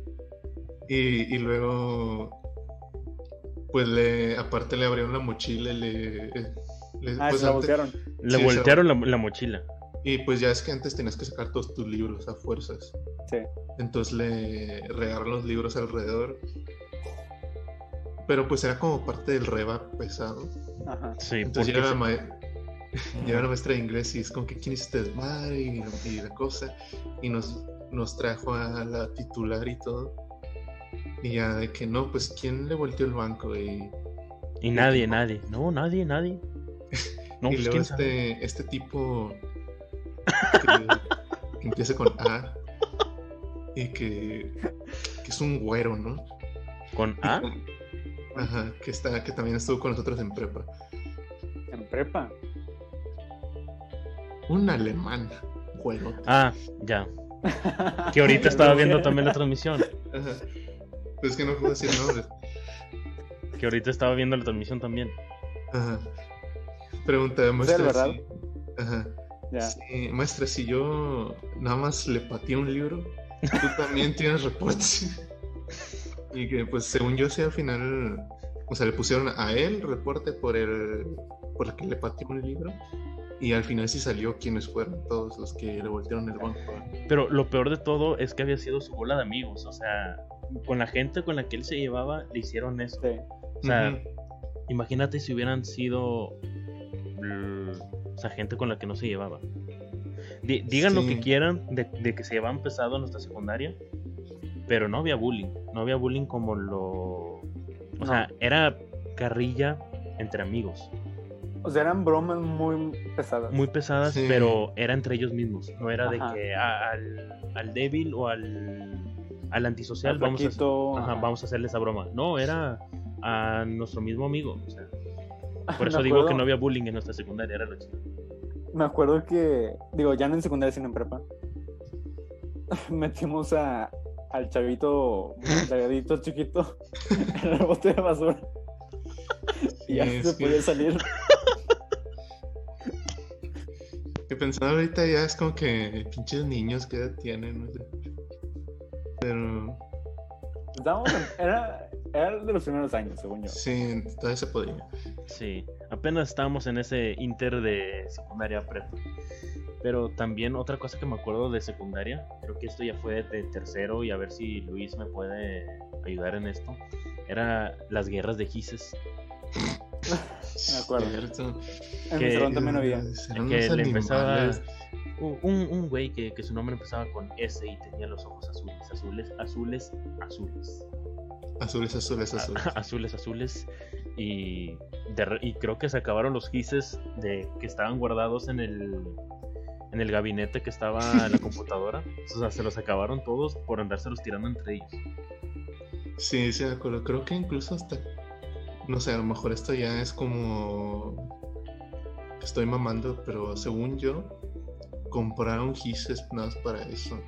Y, y luego, pues le, aparte le abrieron la mochila y le... le- Ah, pues se la antes- voltearon. Le Sí, voltearon la, la mochila. Y pues ya es que antes tenías que sacar todos tus libros a fuerzas. Sí. Entonces le regaron los libros alrededor. Pero pues era como parte del reba pesado. Ajá. Sí, Entonces porque llega la, se- maestra de inglés y es como que quién hiciste desmadre y, y la cosa. Y nos, nos trajo a la titular y todo. Y ya de que no, pues quién le volteó el banco y, Y nadie, nadie. No, nadie, nadie. No, y pues luego este, este tipo que, que empieza con A y que, que es un güero, ¿no? ¿Con A? Ajá, que está, que también estuvo con nosotros en prepa. En prepa. Un alemán, güero. Ah, ya. Que ahorita estaba viendo también la transmisión. Ajá. Pues es que no puedo decir nombres. Que ahorita estaba viendo la transmisión también. Ajá. Pregunta, maestra. ¿verdad? si- Ajá. Ya. Sí, maestra, si yo nada más le pateé un libro, tú también tienes reportes. y que, pues, según yo sé, al final, o sea, le pusieron a él reporte por el, por el que le pateó un libro. Y al final sí salió quiénes fueron todos los que le voltearon el banco. Pero lo peor de todo es que había sido su bola de amigos. O sea, con la gente con la que él se llevaba, le hicieron eso. Sí. O sea, imagínate si hubieran sido o sea, gente con la que no se llevaba. Di- digan lo que quieran de, de que se llevaban pesado en nuestra secundaria, pero no había bullying. No había bullying como lo. O No. sea, era carrilla entre amigos. O sea, eran bromas muy pesadas. Muy pesadas, Sí. pero era entre ellos mismos. No era de que al, al débil o al, al antisocial Al vamos a, ajá, ajá. vamos a hacerle esa broma. No, era a nuestro mismo amigo. o sea, por eso digo que no había bullying en nuestra secundaria, era lo chido. Me acuerdo que, digo, ya no en secundaria, sino en prepa, metimos a, al chavito delgadito, chiquito, en el bote de basura. y ya se que- podía salir. Que pensando ahorita ya es como que pinches niños que edad tienen, no sé. Pero Estábamos en- era, era de los primeros años, según yo. sí, todavía se podía. Sí, apenas estábamos en ese inter de secundaria prepa. Pero también otra cosa que me acuerdo de secundaria, creo que esto ya fue de tercero y a ver si Luis me puede ayudar en esto, era las guerras de gises. Me acuerdo. Cierto. En Que- mi salón también había. Que le empezaba un, un- güey que, que su nombre empezaba con S y tenía los ojos azules, azules, azules, azules. Azules, azules, A- azules. azules, azules. Y, de y creo que se acabaron los gises de que estaban guardados en el en el gabinete que estaba en la computadora. O sea, se los acabaron todos por andárselos tirando entre ellos. Sí, sí, de acuerdo. Creo que incluso hasta. No sé, a lo mejor esto ya es como. Estoy mamando, pero según yo, compraron gises nada más para eso.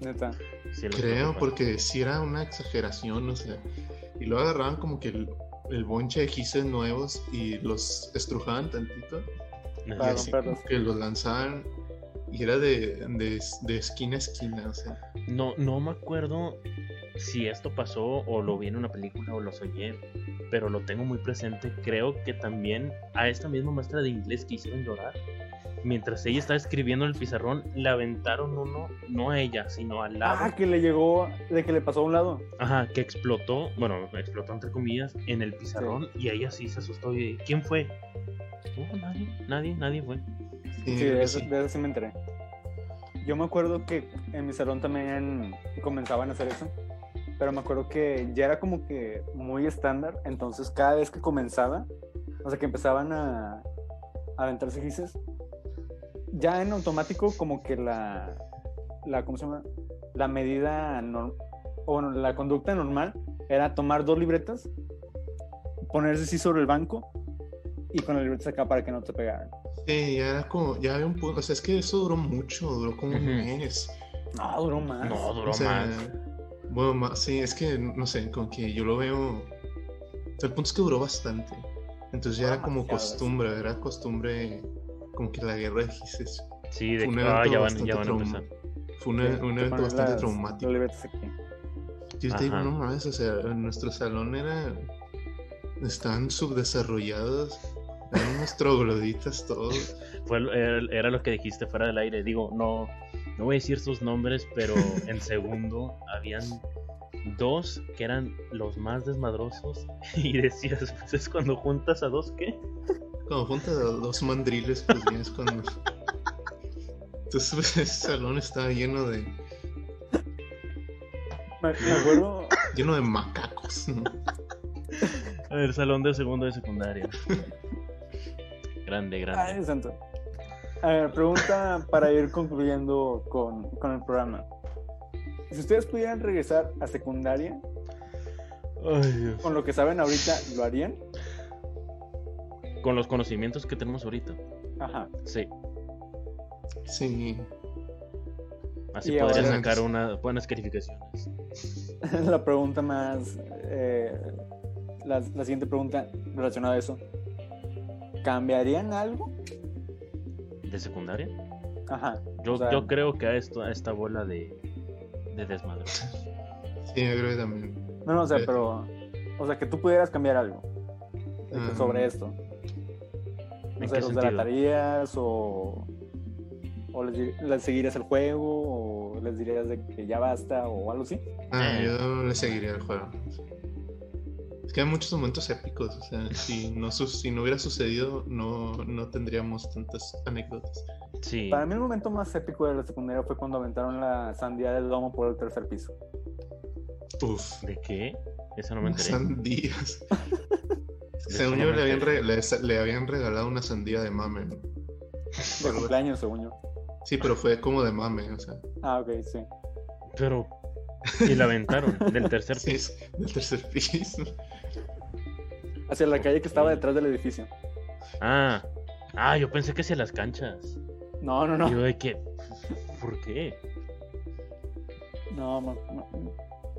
Neta. Sí, Creo, porque si era una exageración, o sea. Y luego agarraban como que el, bonche de gises nuevos y los estrujaban tantito. Y así como que los lanzaban. Y era de, de, de esquina a esquina, o sea. No, no me acuerdo si esto pasó o lo vi en una película o lo soñé, pero lo tengo muy presente. Creo que también a esta misma maestra de inglés que hicieron llorar, mientras ella estaba escribiendo en el pizarrón, le aventaron uno, no a ella, sino al lado. Ah, que le llegó, de que le pasó a un lado. Ajá, que explotó, bueno, explotó entre comillas, en el pizarrón y ella sí se asustó. Y, ¿Quién fue? No, nadie, nadie, nadie fue. Sí, Sí, de eso, así. de eso sí me enteré. Yo me acuerdo que en mi salón también comenzaban a hacer eso, pero me acuerdo que ya era como que muy estándar, entonces cada vez que comenzaba, o sea, que empezaban a, a aventarse gises, ya en automático como que la, la ¿cómo se llama? La medida, nor- o bueno, la conducta normal era tomar dos libretas, ponerse así sobre el banco y con las libretas acá para que no te pegaran. Sí, ya era como, ya había un punto, o sea, es que eso duró mucho, duró como un Ujú. mes. No, duró más. No, duró O sea, más. Bueno, más, sí, es que, no sé, como que yo lo veo, el punto es que duró bastante. Entonces ya era como costumbre, era costumbre, como que la guerra de gises. Sí, de Fue un que evento ah, ya van, bastante ya van a empezar. Fue una- un te evento bastante las- traumático. Yo te digo, no mames, o sea, en nuestro salón era. Estaban subdesarrollados. Eran unos trogloditas todos. Fue, era lo que dijiste fuera del aire. Digo, no, no voy a decir sus nombres, pero en segundo habían dos que eran los más desmadrosos. Y decías, pues es cuando juntas a dos, ¿qué? Como juntas a dos mandriles, pues bien es cuando. Entonces, pues, ese salón estaba lleno de. Me, me acuerdo, lleno de macacos. ¿no? A ver, salón de segundo de secundaria. Grande, grande. Ay, santo. A ver, pregunta para ir concluyendo con, con el programa. Si ustedes pudieran regresar a secundaria, Ay, Dios. con lo que saben ahorita, ¿lo harían? Con los conocimientos que tenemos ahorita. Ajá. Sí. Sí. Así Y podría ahora- sacar una, buenas calificaciones. La pregunta más. eh, la, la siguiente pregunta relacionada a eso. ¿Cambiarían algo? ¿De secundaria? Ajá. Yo, O sea- yo creo que a, esto, a esta bola de, de desmadre. Sí, yo creo que también. No, no, o sea, Eh. pero. O sea, que tú pudieras cambiar algo que Ah. sobre esto. ¿En O sea, qué los sentido? delatarías o. O les, les seguirías el juego o les dirías de que ya basta o algo así. Ah, Eh. yo le seguiría el juego. Es que hay muchos momentos épicos. O sea, si no, su- si no hubiera sucedido, no, no tendríamos tantas anécdotas. Sí. Para mí el momento más épico de la secundaria fue cuando aventaron la sandía del domo por el tercer piso. Uf. ¿De qué? Eso no me enteré. sandías. Según yo, le habían, re- le, le habían regalado una sandía de mame. ¿no? De cumpleaños, según yo. Sí, pero fue como de mame, o sea. Ah, ok, sí. Pero. Y la aventaron del tercer piso. del tercer piso. Hacia la calle que estaba detrás del edificio. Ah. Ah, yo pensé que hacia las canchas. No, no, no. Yo de que. ¿Por qué? No, me-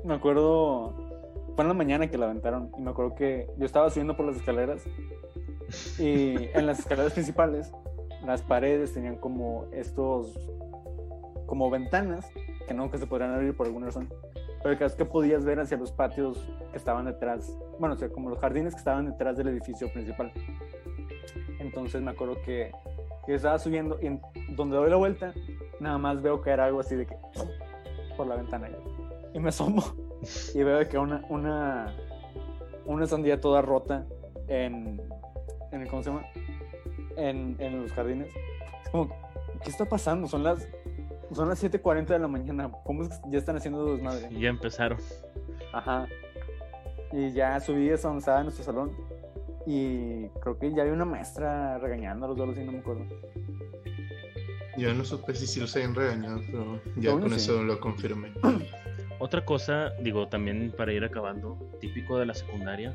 me acuerdo. Fue en la mañana que la aventaron. Y me acuerdo que yo estaba subiendo por las escaleras. Y en las escaleras principales, las paredes tenían como estos. como ventanas que nunca se podrían abrir por alguna razón. Pero cada vez que podías ver hacia los patios que estaban detrás. Bueno, o sea, como los jardines que estaban detrás del edificio principal. Entonces me acuerdo que yo estaba subiendo y en- donde doy la vuelta, nada más veo caer algo así de que por la ventana. Y me asomo y veo que una, una, una sandía toda rota en, en el, ¿cómo se llama? En, en los jardines. Es como, ¿qué está pasando? Son las, son las 7.40 de la mañana. ¿Cómo es que ya están haciendo desmadre? Y ya empezaron. Ajá. Y ya subí esa onzada en nuestro salón. Y creo que ya había una maestra regañando a los dos y no me acuerdo. Yo no supe si sí los habían regañado, pero ya con sí. eso lo confirmé. Otra cosa, digo, también para ir acabando, típico de la secundaria.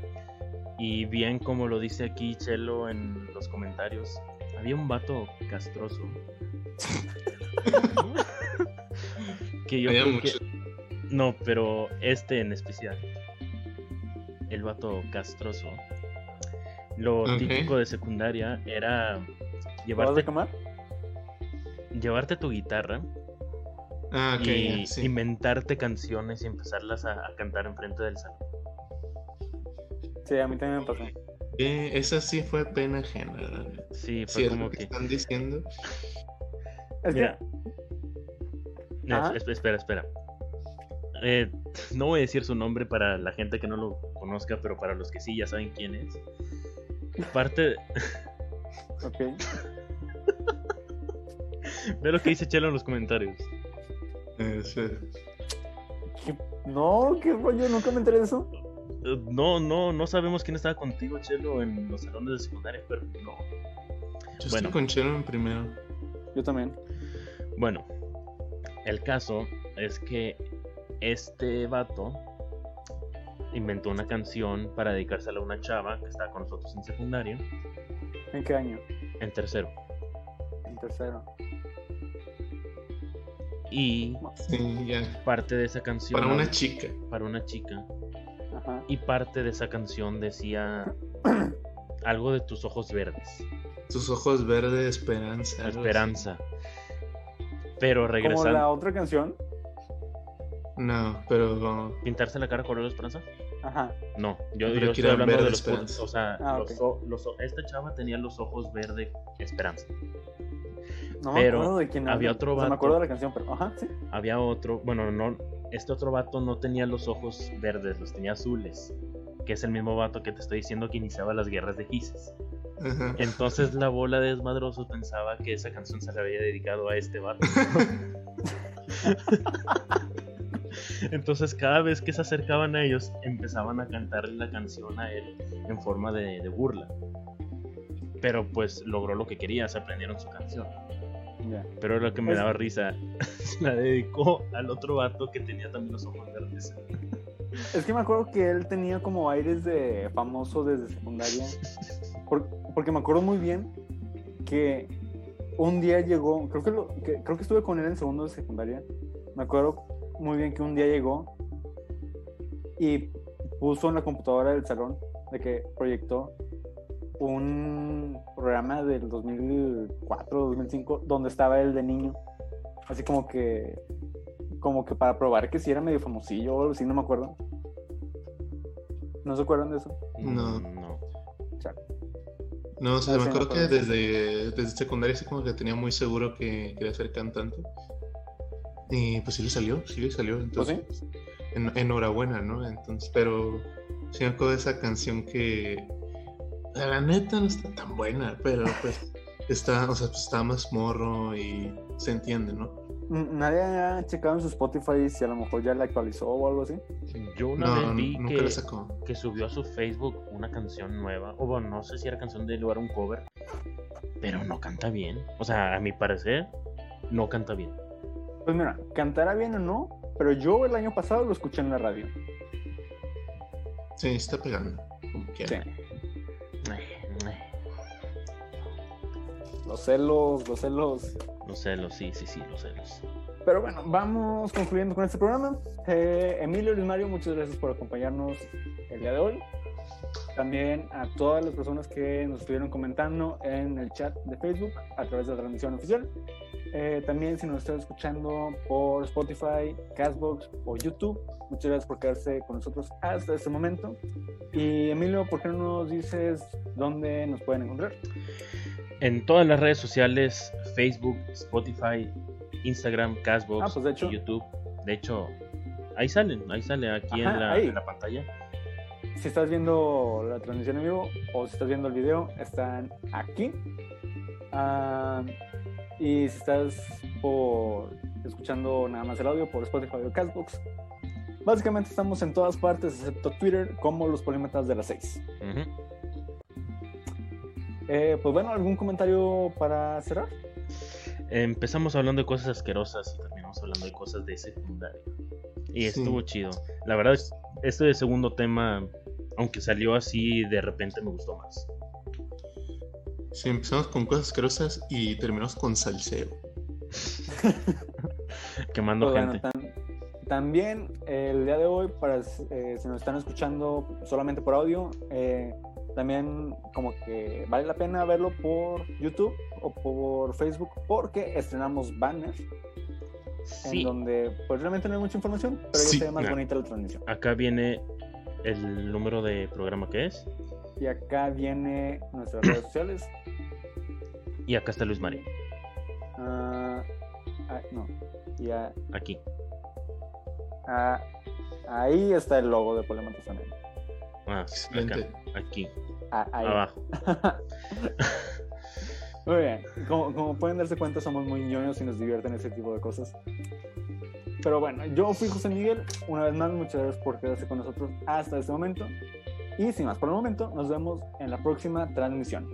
Y bien como lo dice aquí Chelo en los comentarios, había un vato castroso. que yo Había creo mucho- que... No, pero este en especial. El vato castroso. Lo típico de secundaria era ¿Te vas llevarte, a llevarte tu guitarra Ah, ok, y sí. inventarte canciones y empezarlas a, a cantar enfrente del salón. Sí, a mí también me pasó. Eh, esa sí fue pena ajena. neta. Sí, fue Si es como lo que que... están diciendo. Es Mira. que, Eh, Ajá. es- espera, espera. Eh, no voy a decir su nombre para la gente que no lo conozca, pero para los que sí ya saben quién es. Parte, ok. ve lo que dice Chelo en los comentarios. Sí. ¿Qué- No, qué rollo, nunca me enteré de eso. Eh, No, no, no sabemos quién estaba contigo, Chelo, en los salones de secundaria, pero no. Yo Bueno. estoy con Chelo en primero. Yo también. Bueno, el caso es que este vato inventó una canción para dedicársela a una chava que estaba con nosotros en secundaria, ¿En qué año? en tercero. En tercero. Y Sí, ya. parte de esa canción Para una chica. para una chica Ajá. y parte de esa canción decía algo de tus ojos verdes, Tus ojos verdes, esperanza. esperanza. Pero Como regresando. la otra canción. No, pero ¿Pintarse la cara color de esperanza? Ajá. No, yo, yo que estoy era hablando de verde los esperanza. puntos. O sea, Ah, los o- los o- esta chava tenía los ojos verde esperanza. No me Pero acuerdo de quién había otro O sea, me vato. acuerdo de la canción, pero. Ajá, sí. Había otro, bueno, no, este otro vato no tenía los ojos verdes, los tenía azules. Que es el mismo vato que te estoy diciendo que iniciaba las guerras de Gises. Entonces la bola de desmadrosos pensaba que esa canción se le había dedicado a este vato. Entonces cada vez que se acercaban a ellos empezaban a cantarle la canción a él en forma de, de burla. Pero pues logró lo que quería, se aprendieron su canción. Ya. Pero lo que me daba risa, se la dedicó al otro vato que tenía también los ojos verdes. Es que me acuerdo que él tenía como aires de famoso desde secundaria. Por- porque me acuerdo muy bien que un día llegó, creo que, lo- que- creo que estuve con él en segundo de secundaria. Me acuerdo muy bien que un día llegó y puso en la computadora del salón de que proyectó un programa del 2004, 2005, donde estaba él de niño. Así como que como que para probar que si era medio famosillo o algo así, no me acuerdo. ¿No se acuerdan de eso? No. No. No, o sea, Ah, me sí, acuerdo que desde, desde secundaria sí como que tenía muy seguro que quería ser cantante. Y pues sí le salió, sí le salió. Entonces, en- enhorabuena, ¿no? Entonces, pero sí me acuerdo de esa canción que la neta no está tan buena, pero pues está, o sea, pues está más morro y se entiende, ¿no? Nadie ha checado en su Spotify si a lo mejor ya la actualizó o algo así. Yo una No, vez vi nunca que, la sacó. que subió a su Facebook una canción nueva. O bueno, no sé si era canción de era un cover. Pero no canta bien. O sea, a mi parecer, no canta bien. Pues mira, cantará bien o no, pero yo el año pasado lo escuché en la radio. Sí, está pegando. Como Sí. Los celos, los celos. Los celos, sí, sí, sí, los celos. Pero bueno, vamos concluyendo con este programa. Eh, Emilio Luis Mario, muchas gracias por acompañarnos el día de hoy. También a todas las personas que nos estuvieron comentando en el chat de Facebook a través de la transmisión oficial. Eh, también si nos están escuchando por Spotify, Castbox o YouTube, muchas gracias por quedarse con nosotros hasta este momento. Y Emilio, ¿por qué no nos dices dónde nos pueden encontrar? En todas las redes sociales, Facebook, Spotify, Instagram, Castbox, Ah, pues, de hecho. y YouTube. De hecho, ahí salen, ahí sale aquí Ajá, en, la, en la pantalla. Si estás viendo la transmisión en vivo o si estás viendo el video, están aquí. Ah, y si estás por escuchando nada más el audio por Spotify o Castbox, básicamente estamos en todas partes excepto Twitter como los polímetas de las 6. Ujú. Eh, pues bueno, ¿algún comentario para cerrar? Empezamos hablando de cosas asquerosas y terminamos hablando de cosas de secundaria. Y Sí. estuvo chido. La verdad, es- este segundo tema, aunque salió así, de repente me gustó más. Sí, empezamos con cosas asquerosas y terminamos con salseo. Quemando Pues bueno, gente. tam- también eh, el día de hoy, para eh, si nos están escuchando solamente por audio, eh, también como que vale la pena verlo por YouTube o por Facebook porque estrenamos en donde pues realmente no hay mucha información, pero ya Sí, se ve más nah. bonita la transmisión. acá viene el número de programa que es. Y acá viene nuestras redes sociales. Y acá está Luis Mario. Ah, ah, no, y a- Aquí. a- ahí está el logo de Polematos también. Ah, acá. Aquí. Ah, ahí. Abajo. Muy bien. Como, pueden darse cuenta, somos muy ñoños y nos divierten ese tipo de cosas. Pero bueno, yo fui José Miguel. Una vez más, muchas gracias por quedarse con nosotros hasta este momento. Y sin más por el momento, nos vemos en la próxima transmisión.